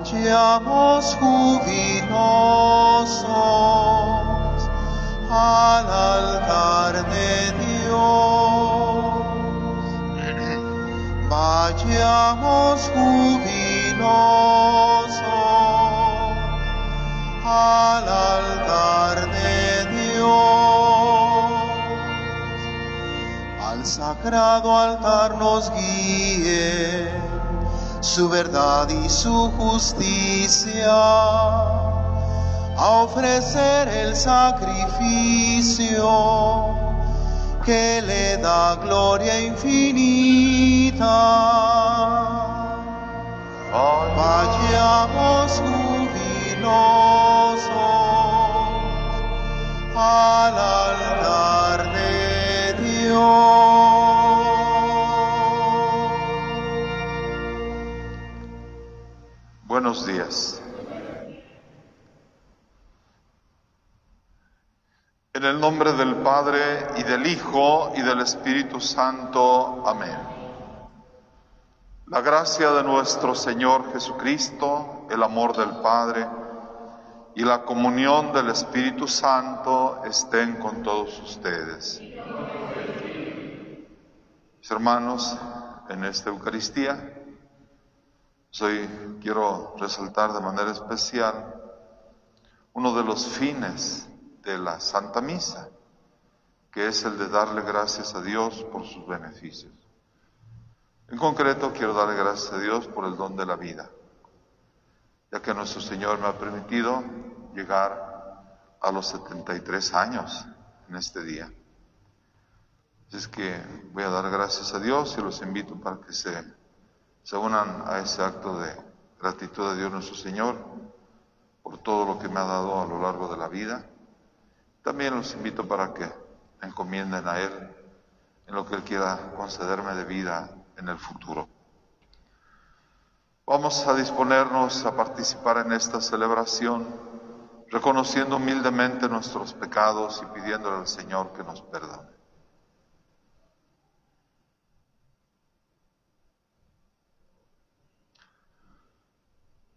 Vayamos jubilosos al altar de Dios. Vayamos jubilosos al altar de Dios. Al sagrado altar nos guíe su verdad y su justicia, a ofrecer el sacrificio que le da gloria infinita. Vayamos jubilosos al altar de Dios. Buenos días. En el nombre del Padre y del Hijo y del Espíritu Santo. Amén. La gracia de nuestro Señor Jesucristo, el amor del Padre y la comunión del Espíritu Santo estén con todos ustedes. Mis hermanos, en esta Eucaristía, Hoy quiero resaltar de manera especial uno de los fines de la Santa Misa, que es el de darle gracias a Dios por sus beneficios. En concreto, quiero darle gracias a Dios por el don de la vida, ya que nuestro Señor me ha permitido llegar a los 73 años en este día. Así es que voy a dar gracias a Dios y los invito para que se se unan a ese acto de gratitud a Dios nuestro Señor por todo lo que me ha dado a lo largo de la vida. También los invito para que encomienden a Él en lo que Él quiera concederme de vida en el futuro. Vamos a disponernos a participar en esta celebración, reconociendo humildemente nuestros pecados y pidiéndole al Señor que nos perdone.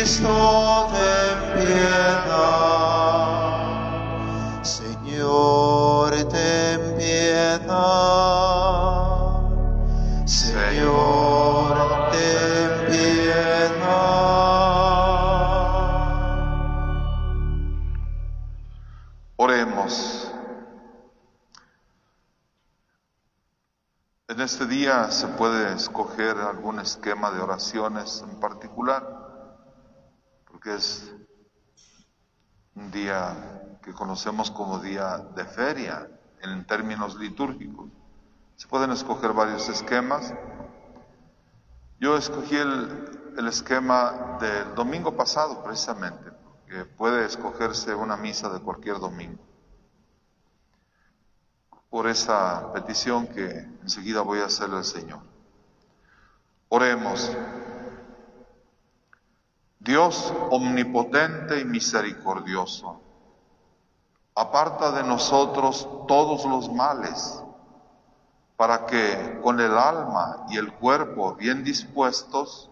Cristo, ten piedad. Señor, ten piedad. Señor, ten piedad. Oremos. En este día se puede escoger algún esquema de oraciones en particular, porque es un día que conocemos como día de feria en términos litúrgicos. Se pueden escoger varios esquemas. Yo escogí el, el esquema del domingo pasado, precisamente, que puede escogerse una misa de cualquier domingo. Por esa petición que enseguida voy a hacerle al Señor. Oremos. Dios omnipotente y misericordioso, aparta de nosotros todos los males, para que con el alma y el cuerpo bien dispuestos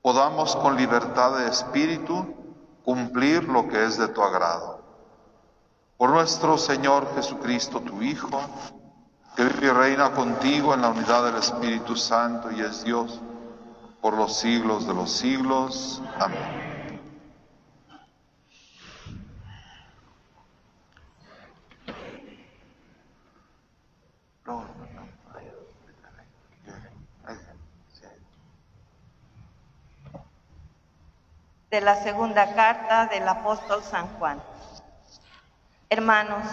podamos con libertad de espíritu cumplir lo que es de tu agrado. Por nuestro Señor Jesucristo, tu Hijo, que vive y reina contigo en la unidad del Espíritu Santo y es Dios por los siglos de los siglos. Amén. De la segunda carta del apóstol San Juan. Hermanos,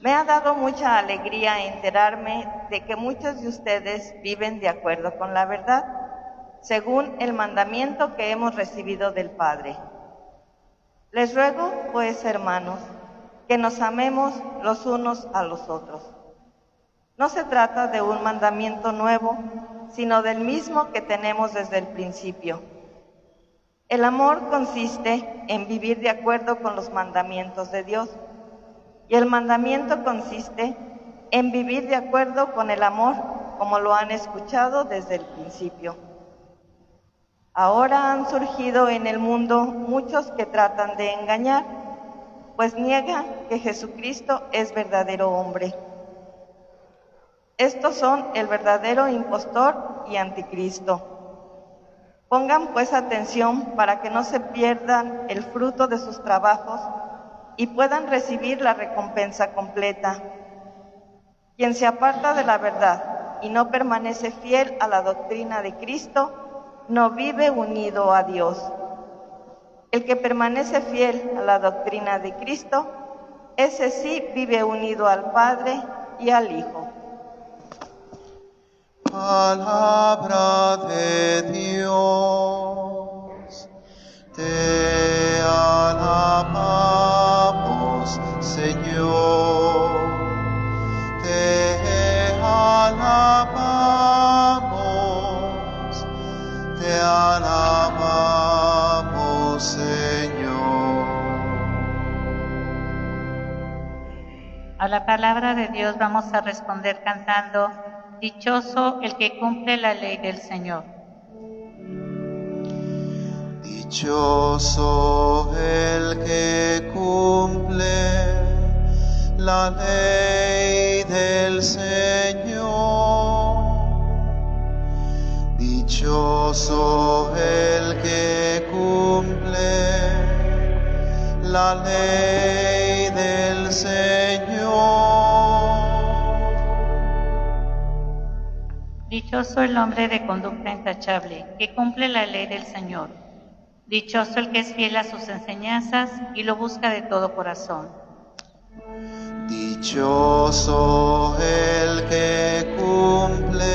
me ha dado mucha alegría enterarme de que muchos de ustedes viven de acuerdo con la verdad según el mandamiento que hemos recibido del Padre. Les ruego, pues, hermanos, que nos amemos los unos a los otros. No se trata de un mandamiento nuevo, sino del mismo que tenemos desde el principio. El amor consiste en vivir de acuerdo con los mandamientos de Dios y el mandamiento consiste en vivir de acuerdo con el amor como lo han escuchado desde el principio. Ahora han surgido en el mundo muchos que tratan de engañar, pues niegan que Jesucristo es verdadero hombre. Estos son el verdadero impostor y anticristo. Pongan pues atención para que no se pierdan el fruto de sus trabajos y puedan recibir la recompensa completa. Quien se aparta de la verdad y no permanece fiel a la doctrina de Cristo, no vive unido a Dios. El que permanece fiel a la doctrina de Cristo, ese sí vive unido al Padre y al Hijo. Palabra de Dios, te alabamos, Señor, la palabra de Dios vamos a responder cantando, Dichoso el que cumple la ley del Señor. Dichoso el que cumple la ley del Señor. Dichoso el que cumple la ley del Señor. Dichoso el hombre de conducta intachable, que cumple la ley del Señor. Dichoso el que es fiel a sus enseñanzas y lo busca de todo corazón. Dichoso el que cumple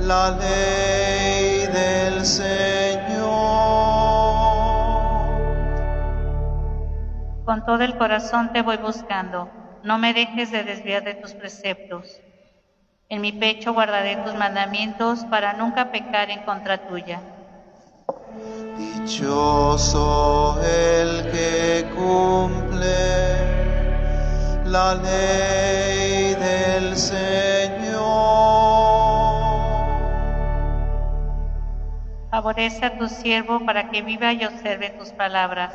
la ley del Señor. Con todo el corazón te voy buscando, no me dejes de desviar de tus preceptos. En mi pecho guardaré tus mandamientos para nunca pecar en contra tuya. Dichoso el que cumple la ley del Señor. Favorece a tu siervo para que viva y observe tus palabras.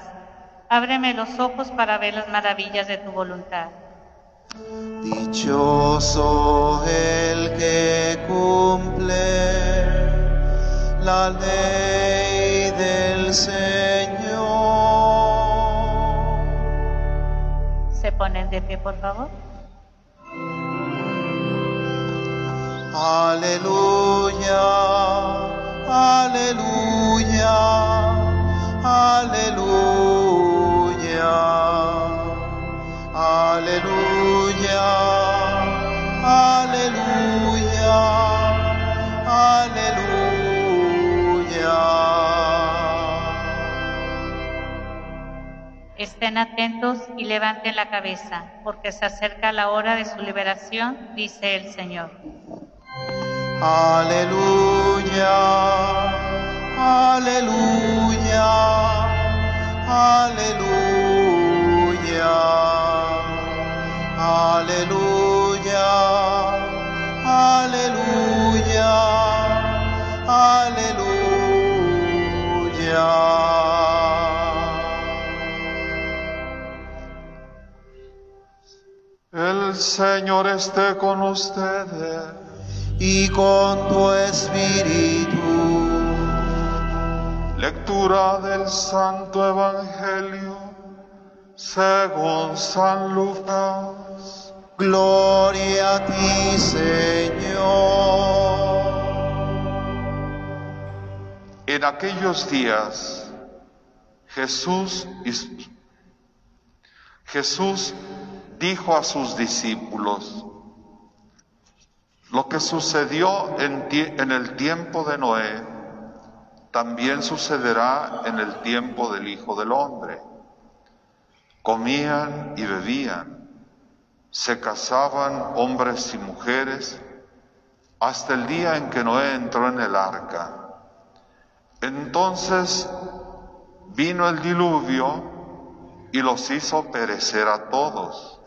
Ábreme los ojos para ver las maravillas de tu voluntad. Dichoso el que cumple la ley del Señor. Se ponen de pie, por favor. Aleluya, aleluya, aleluya, aleluya, aleluya, aleluya. Estén atentos y levanten la cabeza, porque se acerca la hora de su liberación, dice el Señor. Aleluya, aleluya, aleluya, aleluya, aleluya, aleluya. El Señor esté con ustedes. y con tu espíritu. Lectura del Santo Evangelio según San Lucas. Gloria a ti, Señor. En aquellos días, Jesús, Jesús dijo a sus discípulos, lo que sucedió en, en, el tiempo de Noé, también sucederá en el tiempo del Hijo del Hombre. Comían y bebían, se casaban hombres y mujeres, hasta el día en que Noé entró en el arca. Entonces vino el diluvio y los hizo perecer a todos.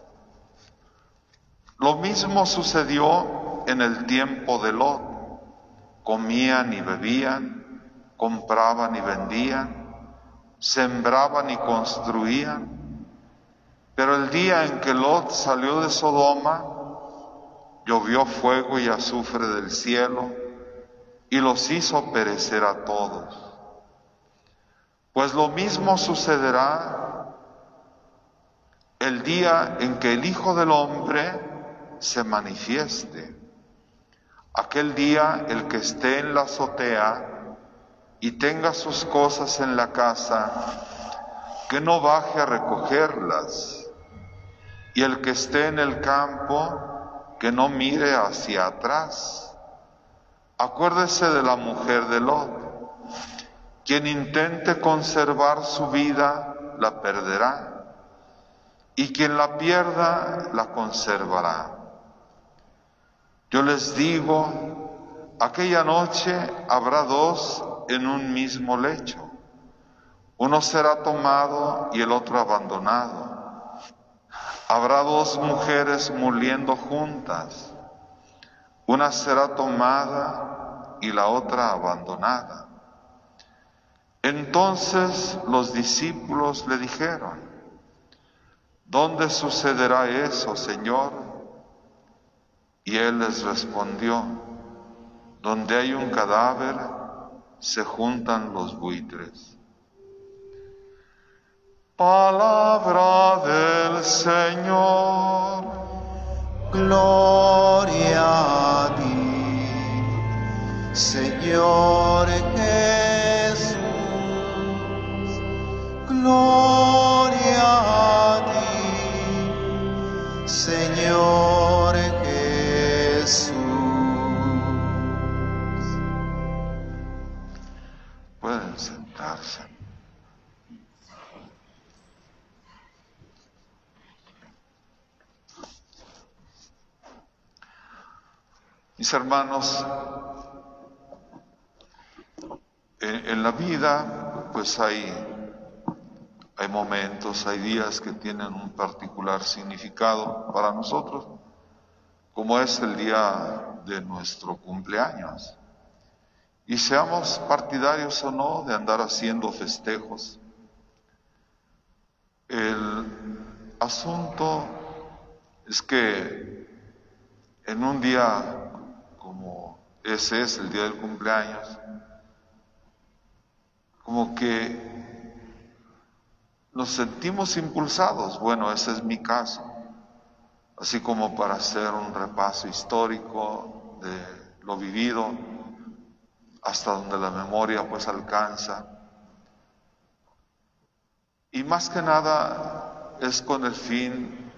Lo mismo sucedió en el tiempo de Lot. Comían y bebían, compraban y vendían, sembraban y construían. Día en que Lot salió de Sodoma, llovió fuego y azufre del cielo y los hizo perecer a todos. Pues lo mismo sucederá el día en que el Hijo del Hombre se manifieste. Aquel día el que esté en la azotea y tenga sus cosas en la casa, que no baje a recogerlas. Y el que esté en el campo, que no mire hacia atrás. Acuérdese de la mujer de Lot. Quien intente conservar su vida, la perderá y quien la pierda la conservará. Yo les digo, aquella noche habrá dos en un mismo lecho. Uno será tomado y el otro abandonado. Habrá dos mujeres muriendo juntas. Una será tomada y la otra abandonada. Entonces los discípulos le dijeron, ¿Dónde sucederá eso, Señor? Y él les respondió, donde hay un cadáver, se juntan los buitres. Palabra del Señor. Gloria a ti, Señor Jesús. Gloria a ti. Señor Jesús. Pueden sentarse. Mis hermanos, en, la vida pues hay hay momentos, hay días que tienen un particular significado para nosotros, como es el día de nuestro cumpleaños. Y seamos partidarios o no de andar haciendo festejos. El asunto es que en un día ese es el día del cumpleaños, como que nos sentimos impulsados, bueno, ese es mi caso, así como para hacer un repaso histórico de lo vivido hasta donde la memoria pues alcanza. Y más que nada es con el fin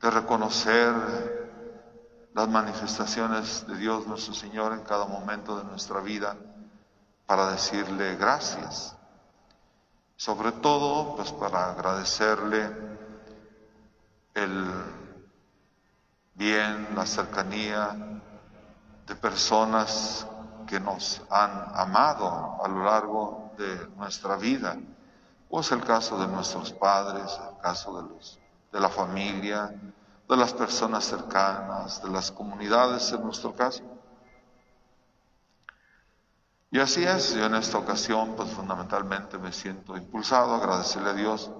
de reconocer las manifestaciones de Dios nuestro Señor en cada momento de nuestra vida para decirle gracias sobre todo pues para agradecerle el bien, la cercanía de personas que nos han amado a lo largo de nuestra vida. O es el caso de nuestros padres, el caso de, los, de la familia, de las personas cercanas, de las comunidades en nuestro caso. Y así es, yo en esta ocasión pues fundamentalmente me siento impulsado a agradecerle a Dios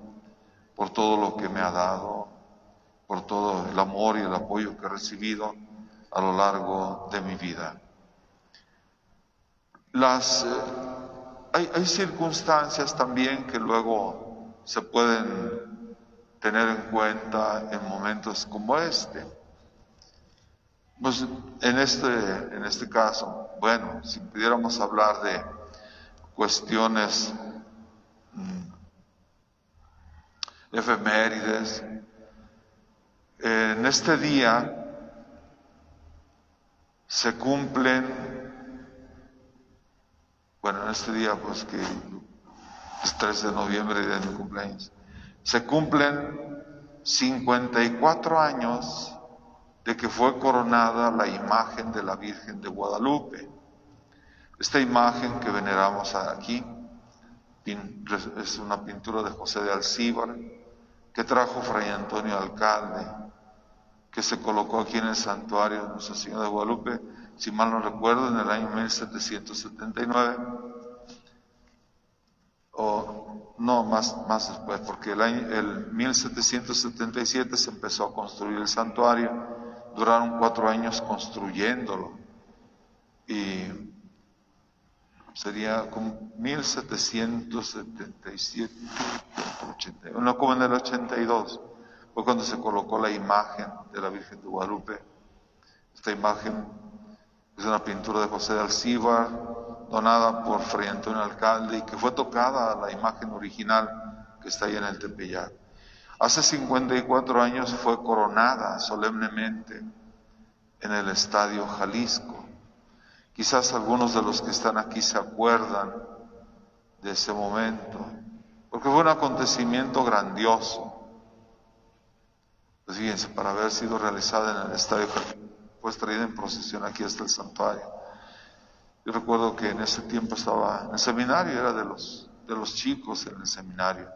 por todo lo que me ha dado, por todo el amor y el apoyo que he recibido a lo largo de mi vida. Las, eh, hay, hay circunstancias también que luego se pueden tener en cuenta en momentos como este. Pues en este, en este caso, bueno, si pudiéramos hablar de cuestiones mm, efemérides, en este día se cumplen, bueno, en este día pues que es 3 de noviembre de mi cumpleaños, se cumplen 54 años de que fue coronada la imagen de la Virgen de Guadalupe. Esta imagen que veneramos aquí es una pintura de José de Alcíbar que trajo Fray Antonio Alcalde, que se colocó aquí en el santuario de Nuestra Señora de Guadalupe, si mal no recuerdo, en el año 1779 o no, más, más después, porque el año el 1777 se empezó a construir el santuario, duraron cuatro años construyéndolo y sería como 1777, no como en el 82, fue cuando se colocó la imagen de la Virgen de Guadalupe. Esta imagen es una pintura de José de Alcíbar, donada por Fray Antonio Alcalde y que fue tocada la imagen original que está ahí en el Tepeyac. Hace 54 años fue coronada solemnemente en el Estadio Jalisco. Quizás algunos de los que están aquí se acuerdan de ese momento, porque fue un acontecimiento grandioso. Pues fíjense, para haber sido realizada en el Estadio Jalisco, fue traída en procesión aquí hasta el santuario. Yo recuerdo que en ese tiempo estaba en el seminario, era de los, de los chicos en el seminario.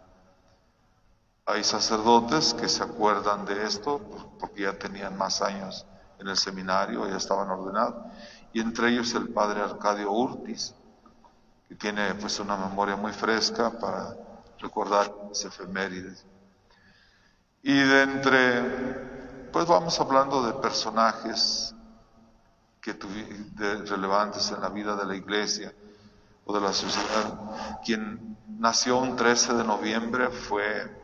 Hay sacerdotes que se acuerdan de esto porque ya tenían más años en el seminario, ya estaban ordenados, y entre ellos el padre Arcadio Urtis, que tiene pues una memoria muy fresca para recordar ese efemérides. Y de entre, pues vamos hablando de personajes que relevantes en la vida de la iglesia o de la sociedad. Quien nació un 13 de noviembre fue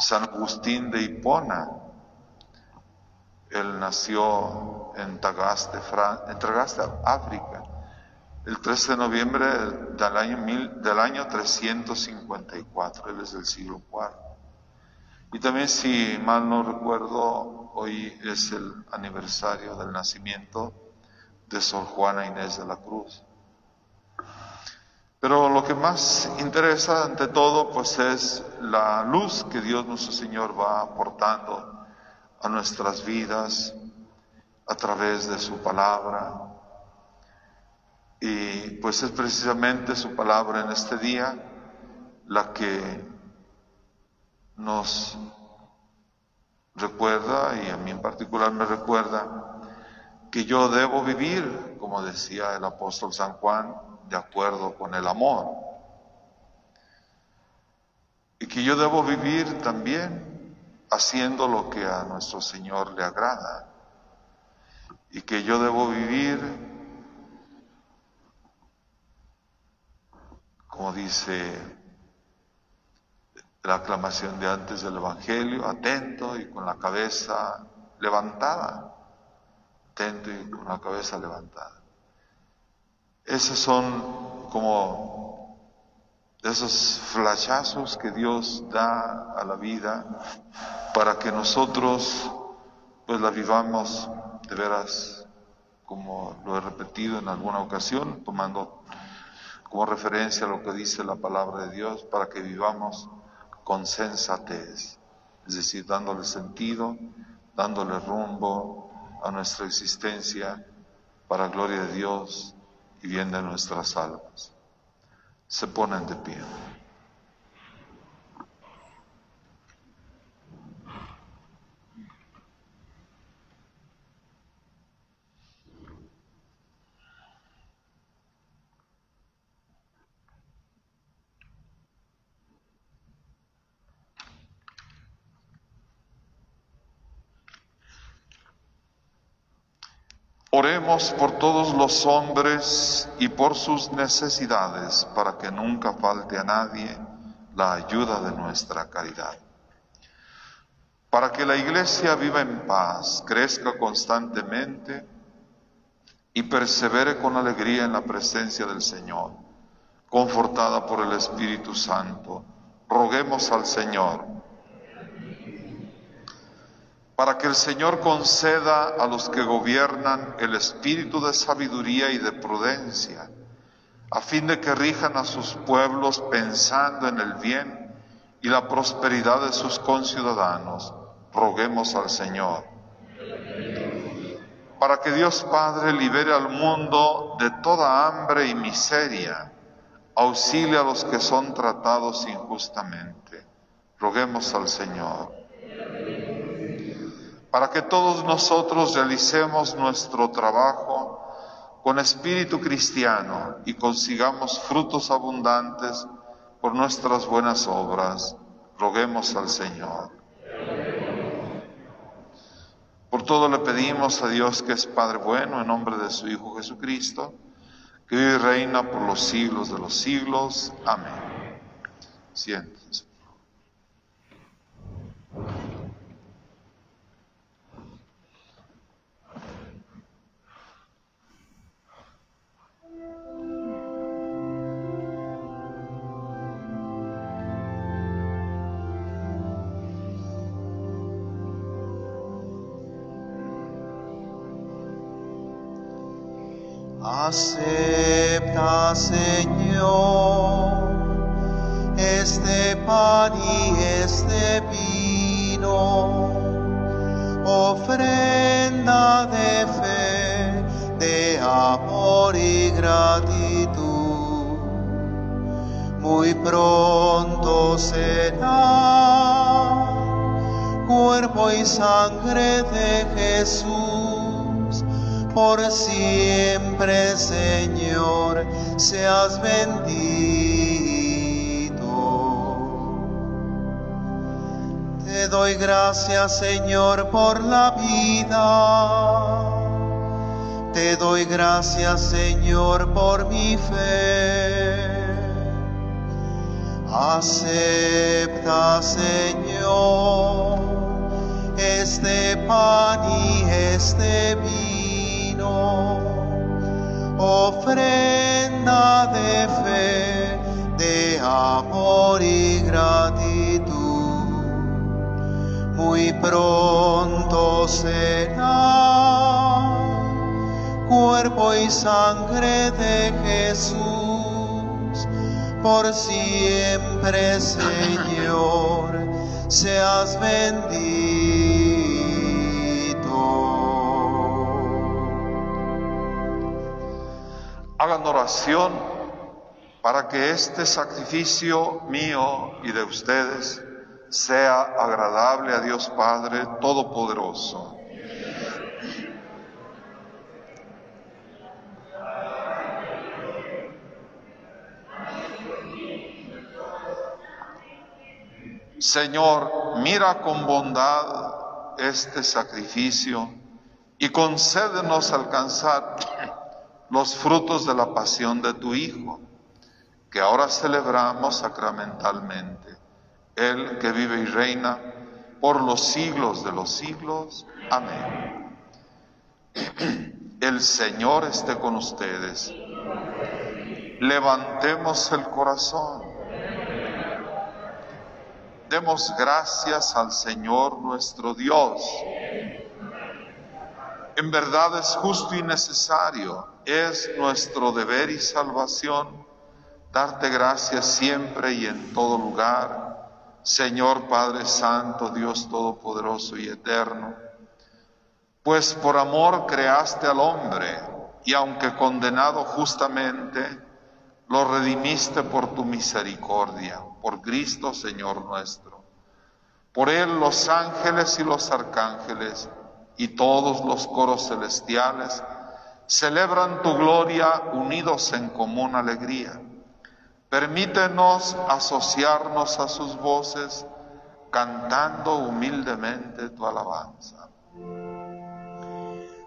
San Agustín de Hipona. Él nació en Tagaste, en Tagaste, África, el 13 de noviembre del año, mil, del año 354, él es del siglo IV. Y también, si mal no recuerdo, Hoy es el aniversario del nacimiento de Sor Juana Inés de la Cruz. Pero lo que más interesa ante todo pues es la luz que Dios nuestro Señor va aportando a nuestras vidas a través de su palabra. Y pues es precisamente su palabra en este día la que nos recuerda, y a mí en particular me recuerda, que yo debo vivir, como decía el apóstol San Juan, de acuerdo con el amor. Y que yo debo vivir también haciendo lo que a nuestro Señor le agrada. Y que yo debo vivir, como dice la aclamación de antes del Evangelio, atento y con la cabeza levantada, atento y con la cabeza levantada. Esos son como esos flashazos que Dios da a la vida para que nosotros pues la vivamos de veras, como lo he repetido en alguna ocasión, tomando como referencia lo que dice la palabra de Dios, para que vivamos con sensatez, es decir, dándole sentido, dándole rumbo a nuestra existencia para gloria de Dios y bien de nuestras almas. Se ponen de pie. Oremos por todos los hombres y por sus necesidades para que nunca falte a nadie la ayuda de nuestra caridad. para que la iglesia viva en paz, crezca constantemente y persevere con alegría en la presencia del Señor, confortada por el Espíritu Santo. Roguemos al Señor para que el Señor conceda a los que gobiernan el espíritu de sabiduría y de prudencia, a fin de que rijan a sus pueblos pensando en el bien y la prosperidad de sus conciudadanos. Roguemos al Señor. Para que Dios Padre libere al mundo de toda hambre y miseria, auxilie a los que son tratados injustamente. Roguemos al Señor para que todos nosotros realicemos nuestro trabajo con espíritu cristiano y consigamos frutos abundantes por nuestras buenas obras. Roguemos al Señor. Por todo le pedimos a Dios que es Padre bueno en nombre de su Hijo Jesucristo, que vive y reina por los siglos de los siglos. Amén. Siéntense. Acepta, Señor, este pan y este vino, ofrenda de fe, de amor y gratitud. Muy pronto será. Cuerpo y sangre de Jesús por siempre, Señor, seas bendito. Te doy gracias, Señor, por la vida. Te doy gracias, Señor, por mi fe. Acepta, Señor, este pan y este vino ofrenda de fe, de amor y gratitud. Muy pronto será cuerpo y sangre de Jesús, por siempre Señor, seas bendito. Hagan oración para que este sacrificio mío y de ustedes sea agradable a Dios Padre Todopoderoso. Señor, mira con bondad este sacrificio y concédenos alcanzar los frutos de la pasión de tu Hijo, que ahora celebramos sacramentalmente, Él que vive y reina por los siglos de los siglos. Amén. El Señor esté con ustedes. Levantemos el corazón. Demos gracias al Señor nuestro Dios. En verdad es justo y necesario, es nuestro deber y salvación darte gracias siempre y en todo lugar, Señor Padre Santo, Dios Todopoderoso y Eterno, pues por amor creaste al hombre y aunque condenado justamente, lo redimiste por tu misericordia, por Cristo Señor nuestro. Por él los ángeles y los arcángeles, y todos los coros celestiales celebran tu gloria unidos en común alegría. Permítenos asociarnos a sus voces cantando humildemente tu alabanza.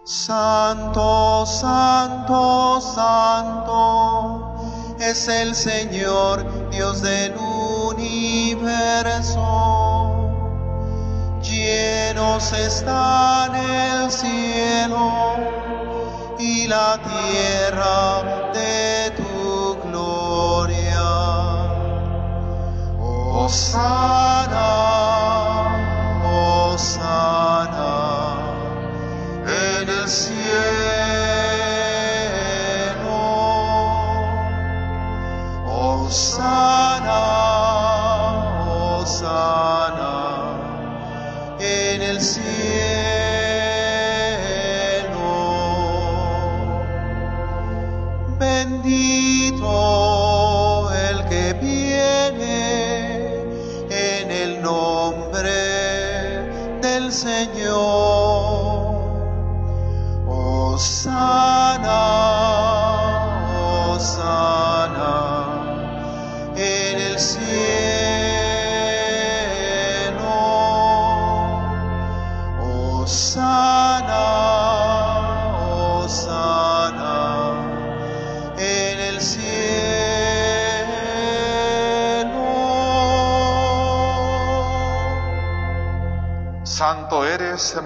Santo, santo, santo es el Señor, Dios del universo Llenos están el cielo y la tierra de tu gloria. Osana,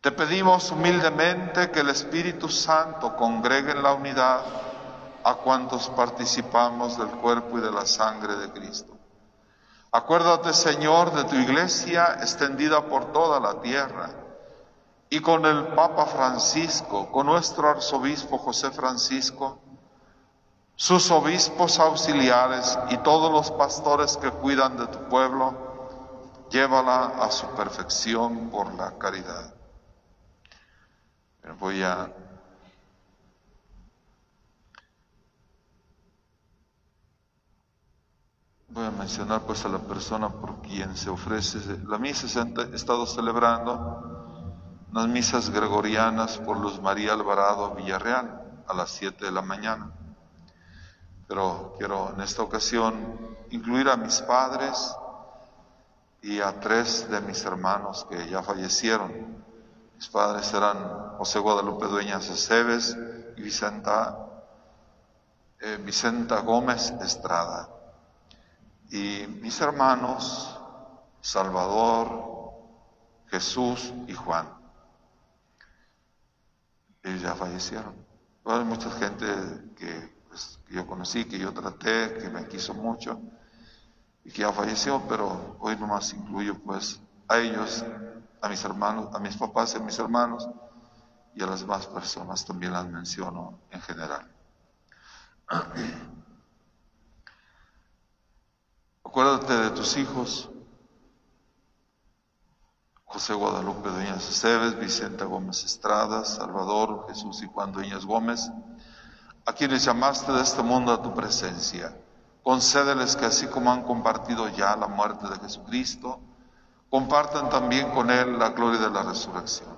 Te pedimos humildemente que el Espíritu Santo congregue en la unidad a cuantos participamos del cuerpo y de la sangre de Cristo. Acuérdate, Señor, de tu iglesia extendida por toda la tierra y con el Papa Francisco, con nuestro arzobispo José Francisco, sus obispos auxiliares y todos los pastores que cuidan de tu pueblo, llévala a su perfección por la caridad. Voy a voy a mencionar pues a la persona por quien se ofrece. La misa se estado celebrando unas misas gregorianas por Luz María Alvarado Villarreal a las 7 de la mañana. Pero quiero en esta ocasión incluir a mis padres y a tres de mis hermanos que ya fallecieron. Mis padres eran José Guadalupe Dueñas Aceves y Vicenta, eh, Vicenta Gómez Estrada. Y mis hermanos, Salvador, Jesús y Juan. Ellos ya fallecieron. Hay mucha gente que, pues, que yo conocí, que yo traté, que me quiso mucho y que ya falleció, pero hoy nomás incluyo pues a ellos, a mis hermanos, a mis papás y a mis hermanos y a las demás personas también las menciono en general. Acuérdate de tus hijos, José Guadalupe Dueñas Esteves, Vicenta Gómez Estrada, Salvador Jesús y Juan Dueñas Gómez, a quienes llamaste de este mundo a tu presencia. Concédeles que así como han compartido ya la muerte de Jesucristo, compartan también con Él la gloria de la resurrección.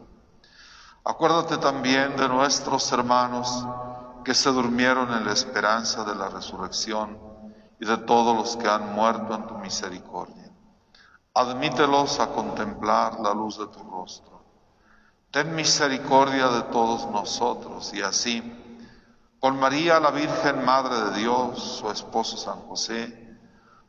Acuérdate también de nuestros hermanos que se durmieron en la esperanza de la resurrección y de todos los que han muerto en tu misericordia. Admítelos a contemplar la luz de tu rostro. Ten misericordia de todos nosotros y así, con María la Virgen Madre de Dios, su esposo San José,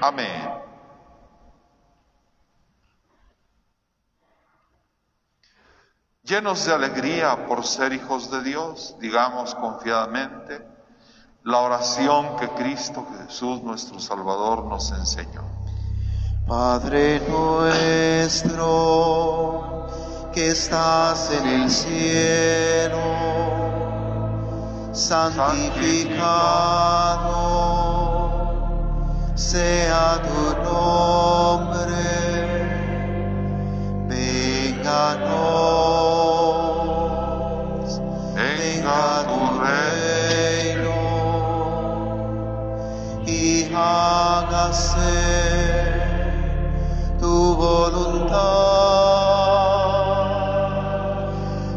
Amén. Llenos de alegría por ser hijos de Dios, digamos confiadamente la oración que Cristo Jesús nuestro Salvador nos enseñó. Padre nuestro que estás en el cielo, santificado sea tu nombre, venga tu reino. Y hágase tu voluntad,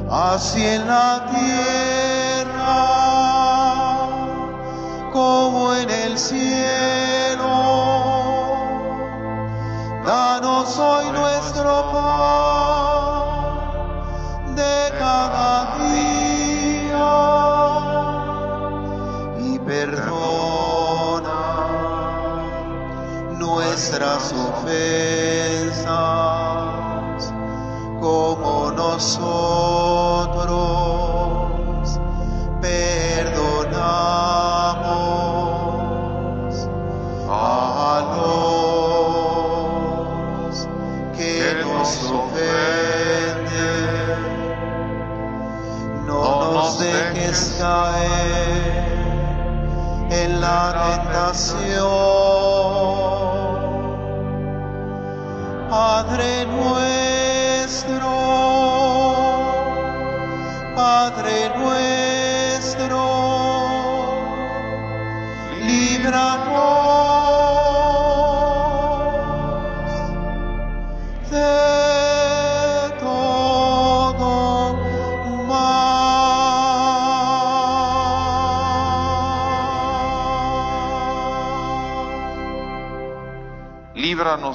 así en la tierra como en el cielo. Danos hoy nuestro pan de cada día y perdona nuestras ofensas como nosotros la tentación.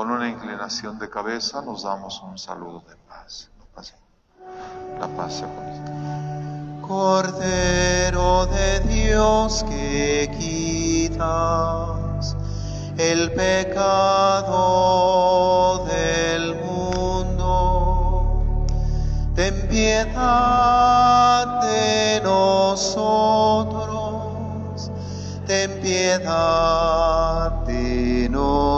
Con una inclinación de cabeza nos damos un saludo de paz. La paz, la paz sea con ustedes. Cordero de Dios que quitas el pecado del mundo, ten piedad de nosotros, ten piedad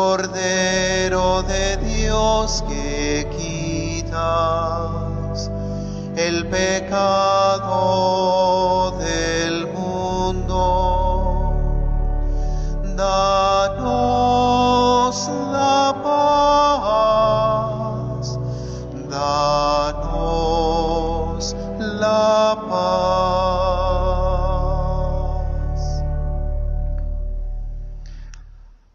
Cordero de Dios que quitas el pecado del mundo, danos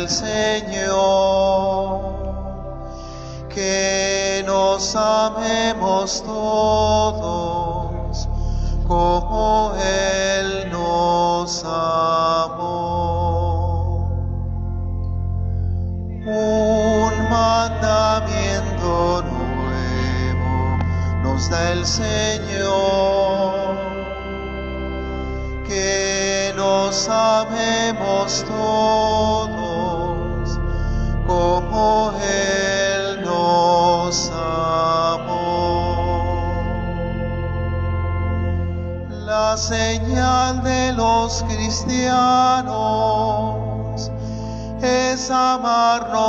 Nos da el Señor, que nos amemos todos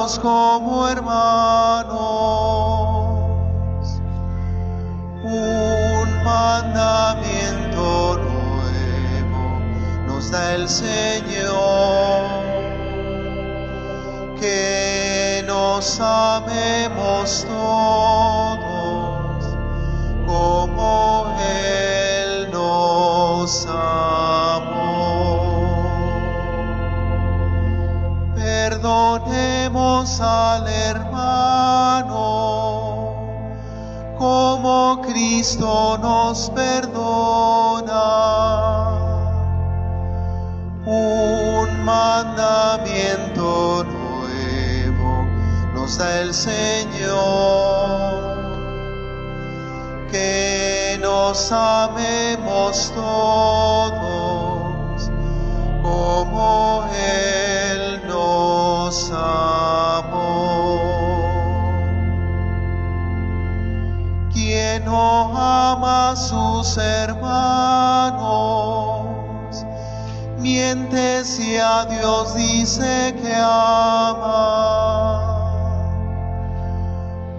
como hermanos. Un mandamiento nuevo nos da el Señor, que nos amemos Cristo nos perdona. Un mandamiento nuevo nos da el Señor, que nos amemos todos sus hermanos, miente si a Dios dice que ama.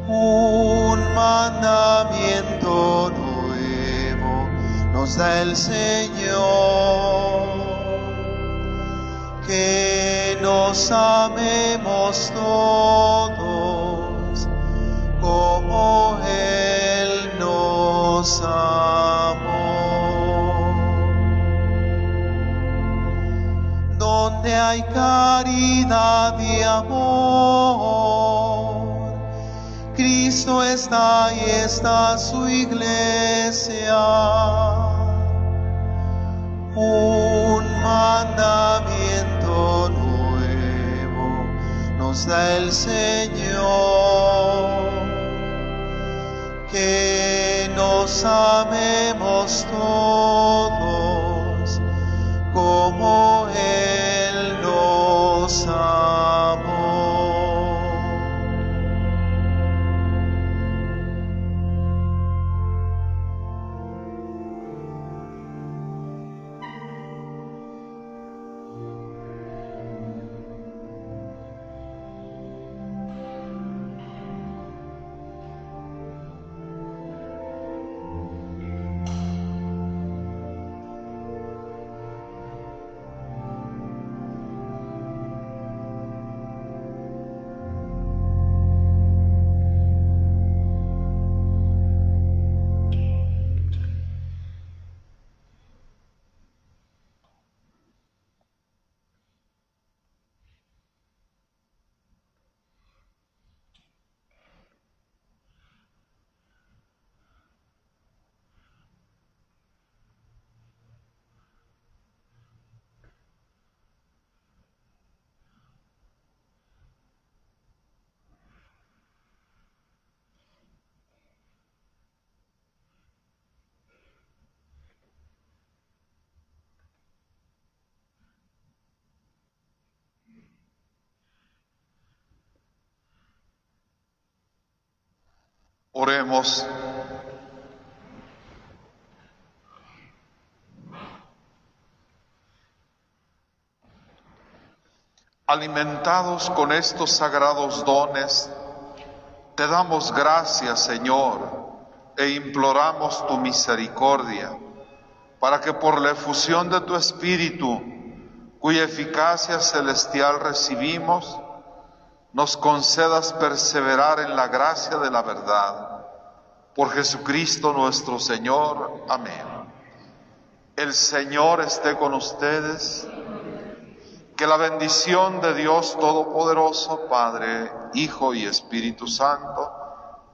Un mandamiento nuevo nos da el Señor, que nos amemos todos hay caridad y amor, Cristo está y está su iglesia. Un mandamiento nuevo nos da el Señor, que nos amemos todos como Oremos. Alimentados con estos sagrados dones, te damos gracias, Señor, e imploramos tu misericordia, para que por la efusión de tu Espíritu, cuya eficacia celestial recibimos, nos concedas perseverar en la gracia de la verdad. Por Jesucristo nuestro Señor. Amén. El Señor esté con ustedes. Que la bendición de Dios Todopoderoso, Padre, Hijo y Espíritu Santo,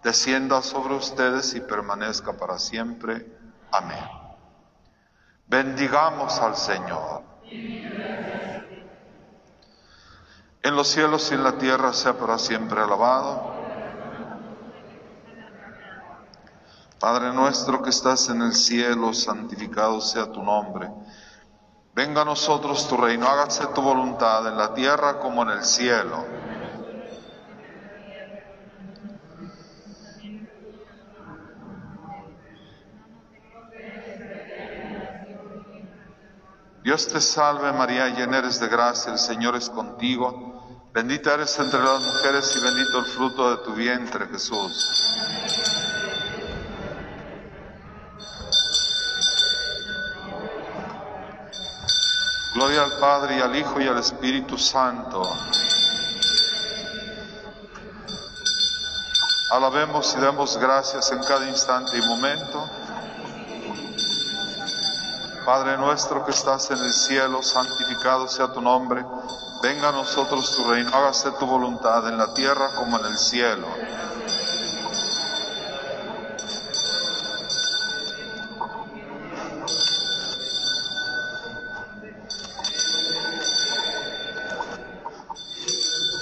descienda sobre ustedes y permanezca para siempre. Amén. Bendigamos al Señor. En los cielos y en la tierra sea para siempre alabado. Padre nuestro que estás en el cielo, santificado sea tu nombre. Venga a nosotros tu reino, hágase tu voluntad en la tierra como en el cielo. Dios te salve María, llena eres de gracia, el Señor es contigo. Bendita eres entre las mujeres y bendito el fruto de tu vientre, Jesús. Gloria al Padre y al Hijo y al Espíritu Santo. Alabemos y demos gracias en cada instante y momento. Padre nuestro que estás en el cielo, santificado sea tu nombre. Venga a nosotros tu reino, hágase tu voluntad en la tierra como en el cielo.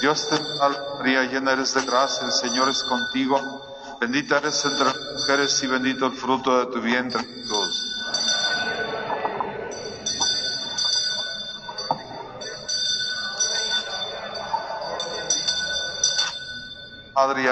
Dios te salve María, llena eres de gracia, el Señor es contigo. Bendita eres entre las mujeres y bendito el fruto de tu vientre, Jesús. Padre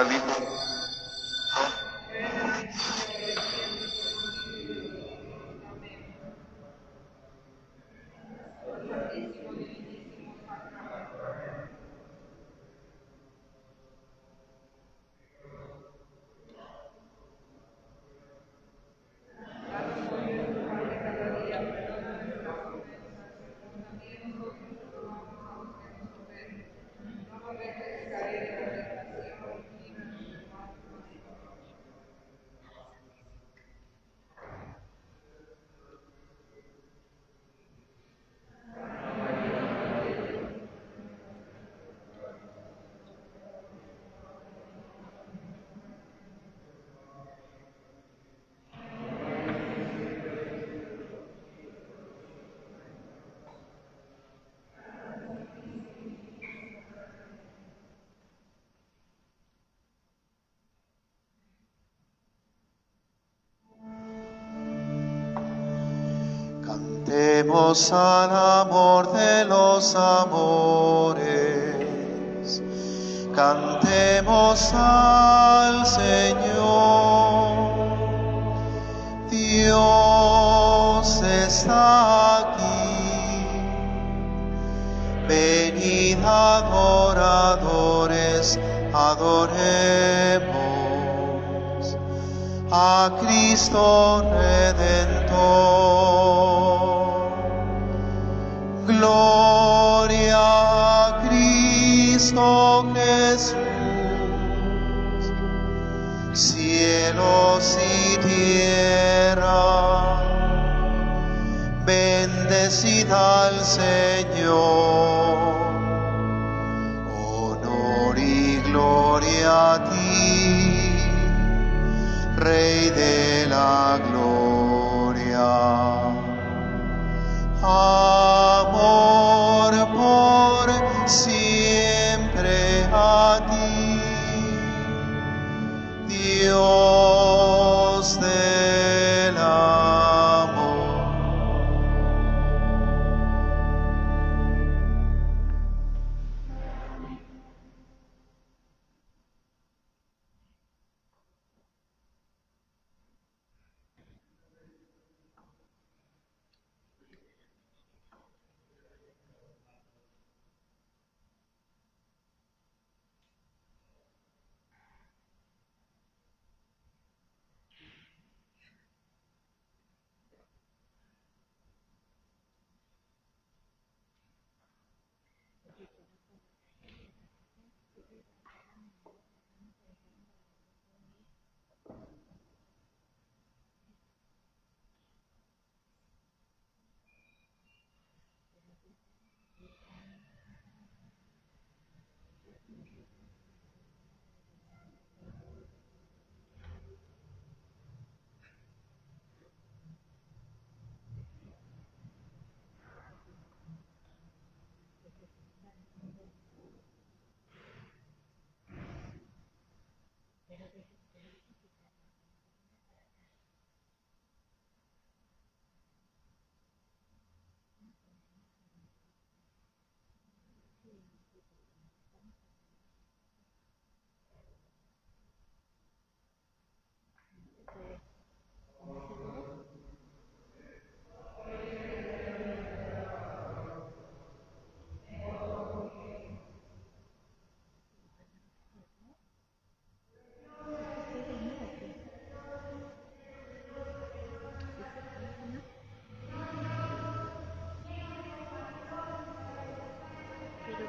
Cantemos al amor de los amores. Cantemos al Señor. Dios está aquí. Venid adoradores, adoremos a Cristo Redentor. Gloria a Cristo Jesús, cielos y tierra, bendecid al Señor. Honor y gloria a ti, Rey de la gloria. A ti, Dios